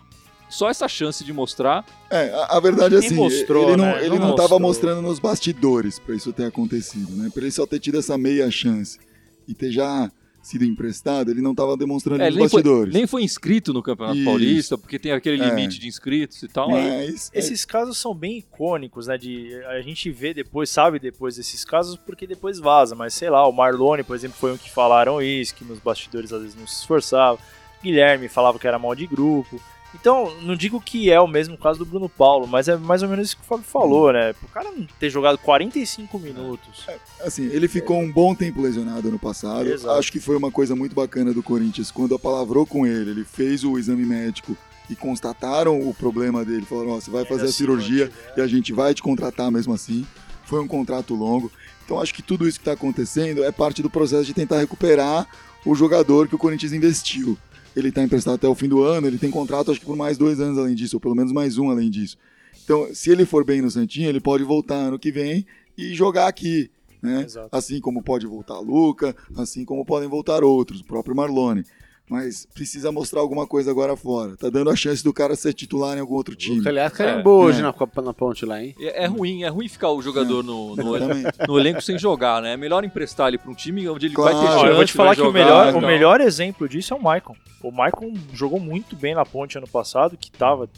só essa chance de mostrar. É, a, a verdade é assim, mostrou, ele não, né? ele Não não, tava mostrou. mostrando nos bastidores pra isso ter acontecido, né? Pra ele só ter tido essa meia chance e ter já sido emprestado, ele não estava demonstrando É, nos ele nem foi, bastidores. nem foi inscrito no Campeonato Isso. Paulista, porque tem aquele É. limite de inscritos e tal. Mas é, Esses casos são bem icônicos, né? De, a gente vê depois, sabe depois desses casos, porque depois vaza. Mas sei lá, o Marlone, por exemplo, foi um que falaram isso, que nos bastidores às vezes não se esforçava. Guilherme falava que era mal de grupo. Então, não digo que é o mesmo caso do Bruno Paulo, mas é mais ou menos isso que o Fábio falou, né? O cara não ter jogado 45 minutos. Assim, ele ficou um bom tempo lesionado ano passado. Exato. Acho que foi uma coisa muito bacana do Corinthians. Quando apalavrou com ele, ele fez o exame médico e constataram o problema dele. Falaram: Ó, você vai fazer a cirurgia mantiver. e a gente vai te contratar mesmo assim. Foi um contrato longo. Então acho que tudo isso que está acontecendo é parte do processo de tentar recuperar o jogador que o Corinthians investiu. Ele está emprestado até o fim do ano, ele tem contrato acho que por mais dois anos além disso, ou pelo menos mais um além disso. Então, se ele for bem no Santinho, ele pode voltar ano que vem e jogar aqui. Né? Assim como pode voltar Luca, assim como podem voltar outros, o próprio Marlone. Mas precisa mostrar alguma coisa agora fora. Tá dando a chance do cara ser titular em algum outro O time. Aliás, carimbou É. boa hoje É. na, Copa- na ponte lá, hein? É, é ruim, é ruim ficar o jogador no, no, Exatamente. no elenco sem jogar, né? É melhor emprestar ele para um time onde ele Claro. vai ter chance. Eu vou te falar que o jogar melhor, e o tal. melhor exemplo disso é o Maicon. O Maicon jogou muito bem na ponte ano passado, que tava,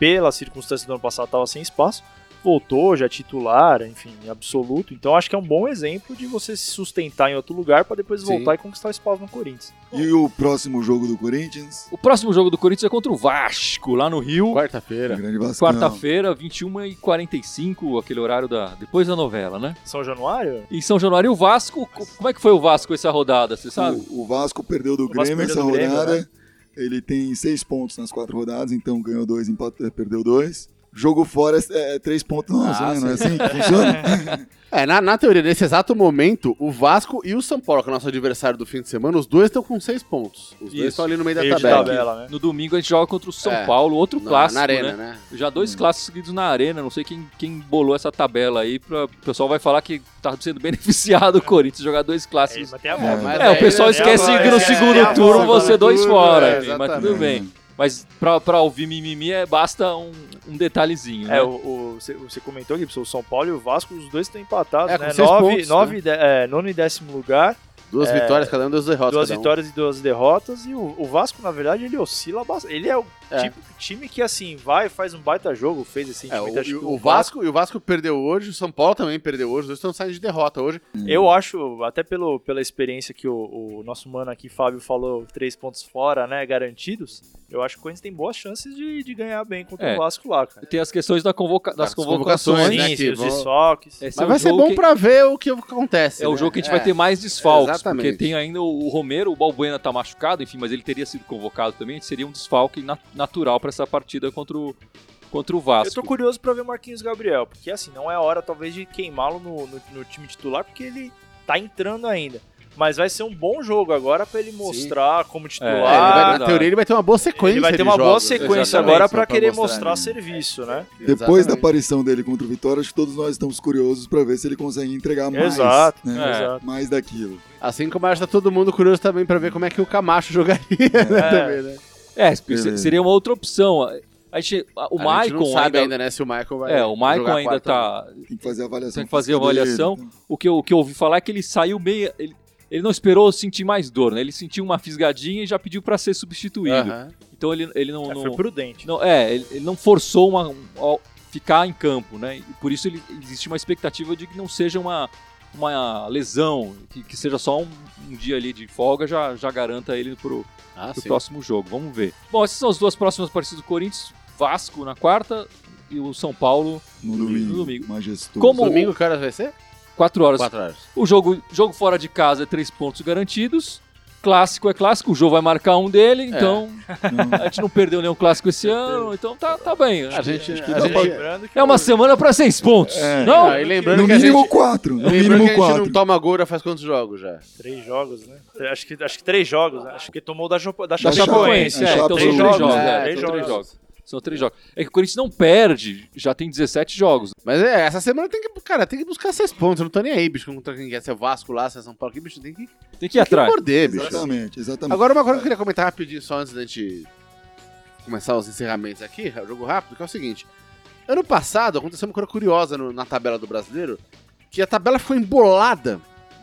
pela circunstância do ano passado, tava sem espaço. Voltou, já é titular, enfim, absoluto. Então acho que é um bom exemplo de você se sustentar em outro lugar para depois Sim. voltar e conquistar espaço no Corinthians. E o próximo jogo do Corinthians? O próximo jogo do Corinthians é contra o Vasco, lá no Rio. O Quarta-feira. grande Vasco. Quarta-feira, 21h45, aquele horário da depois da novela, né? São Januário? Em São Januário, e o Vasco, co- como é que foi o Vasco essa rodada, você sabe? O, o Vasco perdeu do O Grêmio perdeu essa do Grêmio, rodada. né? Ele tem seis pontos nas quatro rodadas, então ganhou dois, empatou, perdeu dois. Jogo fora é, é três pontos nosso, Ah, né? Não é sim. assim que funciona? É, na, na teoria, nesse exato momento, o Vasco e o São Paulo, que é o nosso adversário do fim de semana, os dois estão com seis pontos. Os dois Isso. estão ali no meio da tabela. tabela, né? No domingo a gente joga contra o São É. Paulo, outro Na- clássico, na arena, né? né? Já dois clássicos seguidos na arena, não sei quem, quem bolou essa tabela aí, pra, o pessoal vai falar que tá sendo beneficiado o Corinthians jogar dois É, clássicos. mas tem a É, volta. mas É, o pessoal né, esquece que no é, segundo é, turno é, você é, dois fora, é, mas tudo bem. Mas pra, pra ouvir mimimi é, basta um, um detalhezinho, né? É, o, o- você, comentou aqui, o São Paulo e o Vasco, os dois estão empatados, É, com né? seis Nove, pontos, nove de- é, nono e décimo lugar, Duas É, vitórias, cada um, duas derrotas. duas um. vitórias e duas derrotas. E o, o Vasco, na verdade, ele oscila bastante. Ele é o É. tipo de time que, assim, vai faz um baita jogo, fez É, recentemente. o, acho que o Vasco, e o Vasco perdeu hoje, o São Paulo também perdeu hoje, os dois estão saindo de derrota hoje. Eu acho, até pelo, pela experiência que o, o nosso mano aqui, Fábio, falou, três pontos fora, né, garantidos, eu acho que o Corinthians tem boas chances de, de ganhar bem contra É. o Vasco lá, cara. Tem as questões da convoca- das convocações. convocações, Sim, né, sim, que os vão- desfoques. Mas é o vai ser bom que- pra ver o que acontece. É o né? jogo que a gente É. vai ter mais desfalques, Exatamente. porque tem ainda o o Romero, o Balbuena tá machucado, enfim, mas ele teria sido convocado também, seria um desfalque na- natural para essa partida contra o, contra o Vasco. Eu tô curioso pra ver o Marquinhos Gabriel, porque assim, não é hora talvez de queimá-lo no, no, no time titular, porque ele tá entrando ainda. Mas vai ser um bom jogo agora pra ele mostrar como É, titular. ele vai- na teoria ele vai ter uma boa sequência. Ele vai ter uma boa jogos. sequência agora pra querer mostrar, mostrar né? serviço, né? Depois da Exatamente. aparição dele contra o Vitória, acho que todos nós estamos curiosos pra ver se ele consegue entregar mais. Exato, né? é. exato. Mais daquilo. Assim como acho que tá todo mundo curioso também pra ver como é que o Camacho jogaria, né, também, né? É, Beleza. seria uma outra opção. A gente, o a gente Maicon não sabe ainda, ainda, né, se o Michael vai É, o Maicon jogar ainda quarta, tá. Tem que fazer a avaliação. Tem que fazer a dele, avaliação. então. O que, eu, o que eu ouvi falar é que ele saiu meio. Ele, ele não esperou sentir mais dor, né? Ele sentiu uma fisgadinha e já pediu pra ser substituído. Então ele, ele não. É, não- foi prudente. Não, é, ele, ele não forçou uma, um- ó, ficar em campo, né? E por isso ele, existe uma expectativa de que não seja uma, uma lesão, que, que seja só um, um dia ali de folga, já, já garanta ele pro, Ah, pro próximo jogo. Vamos ver. Bom, essas são as duas próximas partidas do Corinthians: Vasco na quarta e o São Paulo, No No domingo. domingo. Majestoso. Como- Domingo, que horas vai ser? 4 horas. Quatro horas. O jogo, jogo fora de casa é três pontos garantidos. Clássico é clássico, o jogo vai marcar um dele, então Não, a gente não perdeu nenhum clássico esse ano, então tá, tá bem. A gente, acho que a gente- pra- É uma semana pra seis pontos. É. Não? Ah, e lembrando no que a mínimo gente, quatro. No mínimo que a gente quatro. não toma Goura faz quantos jogos já? Três jogos, né? Acho que, acho que três jogos, né? Acho que tomou da, da Da Chapecoense, Chape- é, então Chape- três jogos. é, é, três são três jogos. São três jogos. É que o Corinthians não perde, já tem 17 jogos. Mas é, essa semana tem que, cara, tem que buscar seis pontos. Eu não tô nem aí, bicho, contra quem quer ser Vasco lá, se é São Paulo aqui, bicho, tem que, Tem que ir tem que atrás. morder, bicho. Exatamente, exatamente. Agora, uma coisa que eu queria comentar rapidinho, só antes da gente começar os encerramentos aqui, o jogo rápido, que é o seguinte. Ano passado aconteceu uma coisa curiosa no- na tabela do brasileiro, que a tabela foi embolada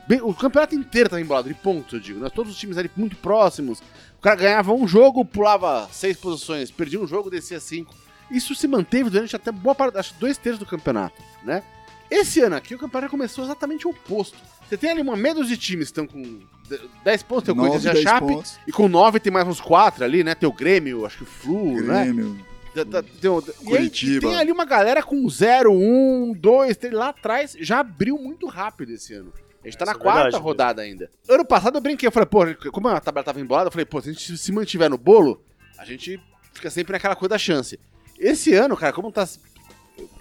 bem- o campeonato inteiro tava embolado, de pontos, eu digo. Nós, todos os times ali muito próximos. O cara ganhava um jogo, pulava seis posições, perdia um jogo, descia cinco. Isso se manteve durante até boa parte, acho que dois terços do campeonato, né? Esse ano aqui o campeonato começou exatamente o oposto. Você tem ali uma meia dúzia de times que estão com de- 10 pontos, tem o Corinthians e a Chape, pontos. e com 9 tem mais uns 4 ali, né? Tem o Grêmio, acho que o Flu, né? Grêmio. Tá- tá- tem o- e Curitiba. tem ali uma galera com 0, 1, 2, 3 lá atrás, já abriu muito rápido esse ano. A gente tá na é quarta verdade rodada ainda. Ano passado eu brinquei, eu falei, pô, como a tabela tava embolada, eu falei, pô, se a gente se mantiver no bolo, a gente fica sempre naquela coisa da chance. Esse ano, cara, como tá.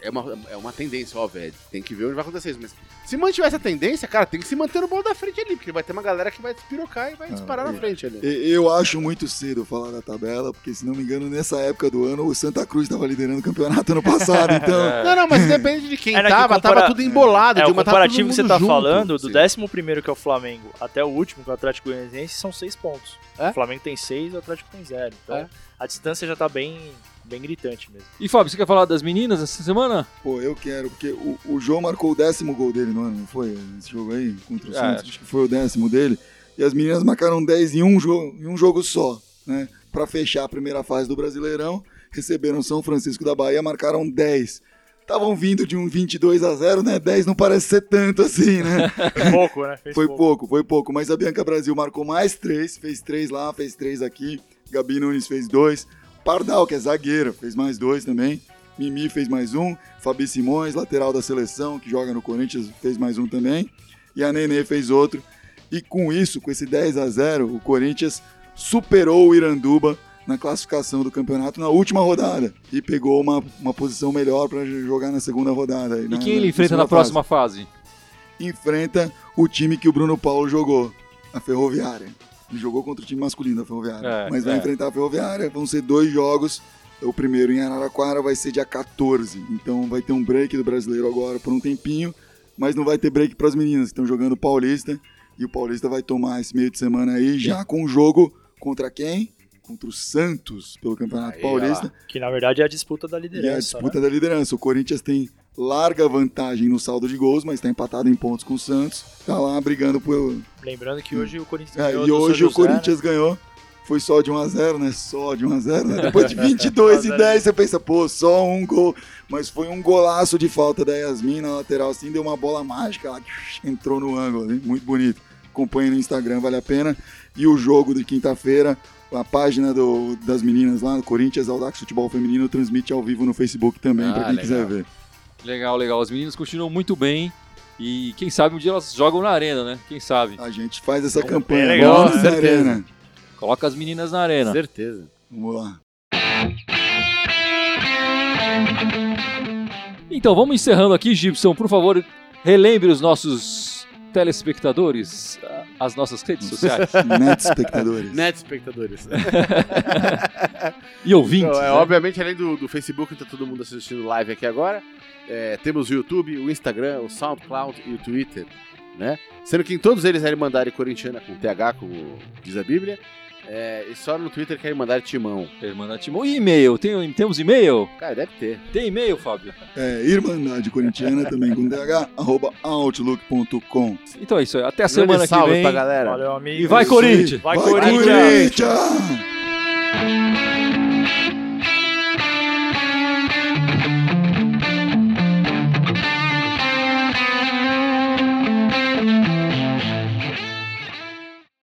É uma, é uma tendência, ó, velho. Tem que ver onde vai acontecer isso. Mas se mantiver essa tendência, cara, tem que se manter no bolo da frente ali, porque vai ter uma galera que vai despirocar e vai disparar na é. frente ali. Eu acho muito cedo falar da tabela, porque se não me engano, nessa época do ano, o Santa Cruz estava liderando o campeonato ano passado, então. Não, não, mas depende de quem É, né, que tava, compara- tava tudo embolado. É, o Dilma, tava todo comparativo que você tá junto. falando, do Sim. 11 que é o Flamengo até o último, que é o Atlético Goianiense, são seis pontos. É? O Flamengo tem seis, o Atlético tem zero. Então É. a distância já tá bem, bem gritante mesmo. E Fábio, você quer falar das meninas essa semana? Pô, eu quero, porque o, o João marcou o décimo gol dele no ano, não foi? Esse jogo aí, contra o É. Santos, acho que foi o décimo dele. E as meninas marcaram 10 em um, jogo, em um jogo só, né? Pra fechar a primeira fase do Brasileirão, receberam São Francisco da Bahia, marcaram 10. Estavam vindo de um 22 a 0, né? 10 não parece ser tanto assim, né? Foi pouco, né? Fez Foi pouco, foi pouco. Mas a Bianca Brasil marcou mais três, fez três lá, fez três aqui. Gabi Nunes fez dois. Pardal, que é zagueira, fez mais dois também. Mimi fez mais um. Fabi Simões, lateral da seleção, que joga no Corinthians, fez mais um também. E a Nenê fez outro. E com isso, com esse 10 a 0 o Corinthians superou o Iranduba na classificação do campeonato na última rodada. E pegou uma, uma posição melhor para jogar na segunda rodada. E na- quem ele enfrenta na próxima fase? enfrenta o time que o Bruno Paulo jogou, a Ferroviária. Ele jogou contra o time masculino da Ferroviária. É, mas vai é. enfrentar a Ferroviária, vão ser dois jogos. O primeiro em Araraquara vai ser dia 14. Então vai ter um break do brasileiro agora por um tempinho, mas não vai ter break para as meninas que estão jogando Paulista. E o Paulista vai tomar esse meio de semana aí já com o jogo contra quem? Contra o Santos pelo Campeonato Aí, Paulista. Que na verdade é a disputa da E liderança. a disputa né? da liderança. O Corinthians tem larga vantagem no saldo de gols, mas está empatado em pontos com o Santos. Tá lá brigando por. Lembrando que hoje o Corinthians É, ganhou e hoje o José, Corinthians ganhou. Foi só de 1x0, né? Só de 1x0, né? Depois de 22 e 10, você pensa, pô, só um gol. Mas foi um golaço de falta da Yasmin na lateral, assim, deu uma bola mágica, ela entrou no ângulo, hein? muito bonito. Acompanhe no Instagram, vale a pena. E o jogo de quinta-feira, a página do- das meninas lá, do Corinthians, Audax Futebol Feminino, transmite ao vivo no Facebook também, Ah, pra quem legal. quiser ver. Legal, legal. As meninas continuam muito bem. E quem sabe um dia elas jogam na arena, né? Quem sabe? A gente faz essa Bom, campanha. bem legal, Vamos na certeza. arena. Coloca as meninas na arena. Certeza. Vamos lá. Então, vamos encerrando aqui, Gibson. Por favor, relembre os nossos telespectadores a- as nossas redes sociais Net espectadores. Net espectadores. e ouvintes. Então, é, né? Obviamente, além do, do Facebook, tá todo mundo assistindo live aqui agora. É, temos o YouTube, o Instagram, o SoundCloud e o Twitter, né? Sendo que em todos eles é Irmandade Corintiana com TH, como diz a Bíblia. É, e só no Twitter que é Irmandade Timão. Irmandade Timão. E e-mail? Tem, temos e-mail? Cara, deve ter. Tem e-mail, Fábio? É, Irmandade Corintiana também com DH, arroba outlook.com. Então é isso aí. Até a Grande semana que vem. pra galera. Valeu, amigo. E vai. Corinthians! Vai, Vai, Corinthians! Corinthians!